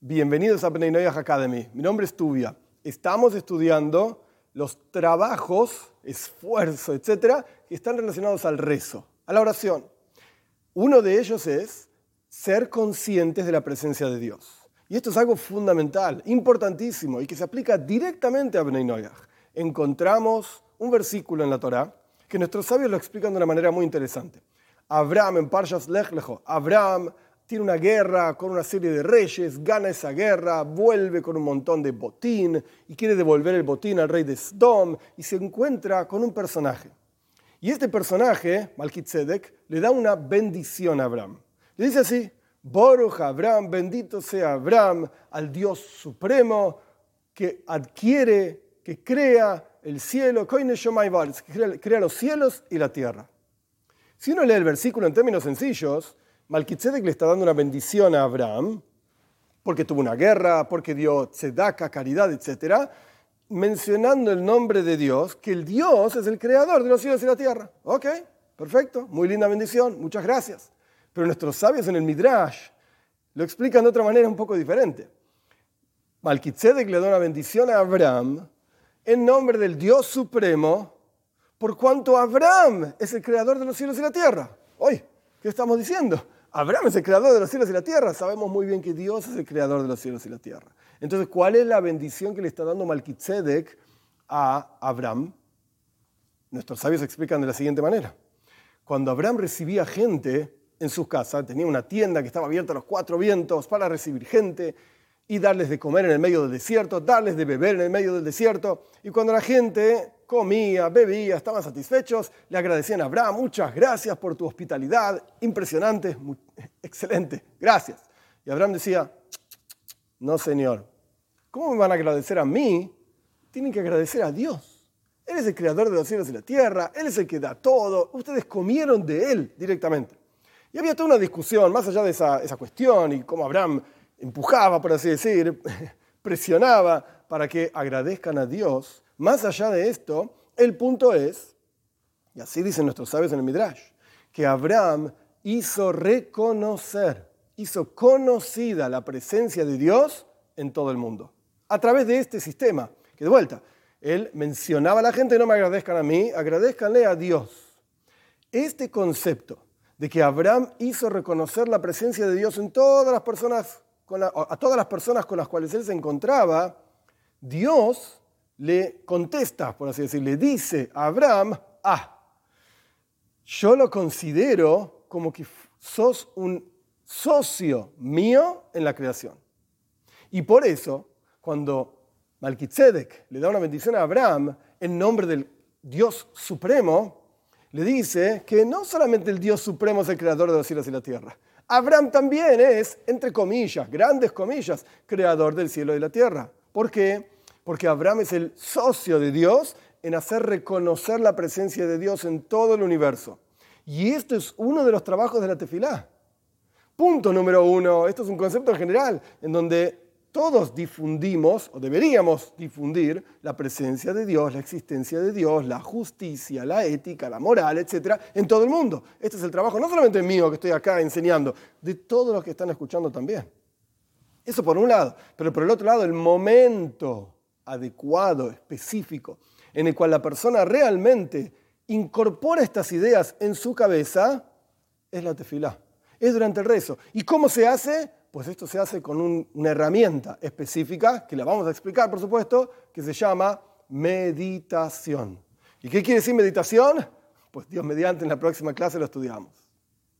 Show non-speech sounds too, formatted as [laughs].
Bienvenidos a Peninoyah Academy. Mi nombre es Tubia. Estamos estudiando los trabajos, esfuerzo, etcétera, que están relacionados al rezo, a la oración. Uno de ellos es ser conscientes de la presencia de Dios. Y esto es algo fundamental, importantísimo y que se aplica directamente a Peninoyah. Encontramos un versículo en la Torá que nuestros sabios lo explican de una manera muy interesante. Abraham en Parshas Lech Lecho, Abraham tiene una guerra con una serie de reyes, gana esa guerra, vuelve con un montón de botín y quiere devolver el botín al rey de Sdom y se encuentra con un personaje. Y este personaje, Malkitzedek, le da una bendición a Abraham. Le dice así, Boruch Abraham, bendito sea Abraham, al Dios supremo que adquiere, que crea el cielo, que crea los cielos y la tierra. Si uno lee el versículo en términos sencillos, Malkitzedek le está dando una bendición a Abraham, porque tuvo una guerra, porque dio tzedaka, caridad, etc., mencionando el nombre de Dios, que el Dios es el creador de los cielos y la tierra. Ok, perfecto, muy linda bendición, muchas gracias. Pero nuestros sabios en el Midrash lo explican de otra manera un poco diferente. Malkitzedek le da una bendición a Abraham en nombre del Dios supremo, por cuanto Abraham es el creador de los cielos y la tierra. Hoy, ¿qué estamos diciendo? Abraham es el creador de los cielos y la tierra. Sabemos muy bien que Dios es el creador de los cielos y la tierra. Entonces, ¿cuál es la bendición que le está dando Malkitzedek a Abraham? Nuestros sabios explican de la siguiente manera. Cuando Abraham recibía gente en su casa, tenía una tienda que estaba abierta a los cuatro vientos para recibir gente y darles de comer en el medio del desierto, darles de beber en el medio del desierto. Y cuando la gente comía, bebía, estaban satisfechos, le agradecían a Abraham, muchas gracias por tu hospitalidad, impresionante, [laughs] excelente, gracias. Y Abraham decía, no señor, ¿cómo me van a agradecer a mí? Tienen que agradecer a Dios. Él es el creador de los cielos y la tierra, Él es el que da todo, ustedes comieron de Él directamente. Y había toda una discusión, más allá de esa, esa cuestión y cómo Abraham empujaba, por así decir, [laughs] presionaba para que agradezcan a Dios más allá de esto, el punto es, y así dicen nuestros sabios en el Midrash, que Abraham hizo reconocer, hizo conocida la presencia de Dios en todo el mundo, a través de este sistema, que de vuelta, él mencionaba a la gente, no me agradezcan a mí, agradezcanle a Dios. Este concepto de que Abraham hizo reconocer la presencia de Dios en todas las personas, a todas las personas con las cuales él se encontraba, Dios le contesta, por así decir, le dice a Abraham, ah, yo lo considero como que sos un socio mío en la creación. Y por eso, cuando Malkitzedek le da una bendición a Abraham en nombre del Dios Supremo, le dice que no solamente el Dios Supremo es el creador de los cielos y la tierra, Abraham también es, entre comillas, grandes comillas, creador del cielo y la tierra. ¿Por qué? porque Abraham es el socio de Dios en hacer reconocer la presencia de Dios en todo el universo. Y esto es uno de los trabajos de la tefilá. Punto número uno, esto es un concepto general en donde todos difundimos, o deberíamos difundir, la presencia de Dios, la existencia de Dios, la justicia, la ética, la moral, etc., en todo el mundo. Este es el trabajo no solamente mío que estoy acá enseñando, de todos los que están escuchando también. Eso por un lado, pero por el otro lado, el momento adecuado, específico, en el cual la persona realmente incorpora estas ideas en su cabeza, es la tefilá. Es durante el rezo. ¿Y cómo se hace? Pues esto se hace con una herramienta específica, que la vamos a explicar, por supuesto, que se llama meditación. ¿Y qué quiere decir meditación? Pues Dios mediante en la próxima clase lo estudiamos.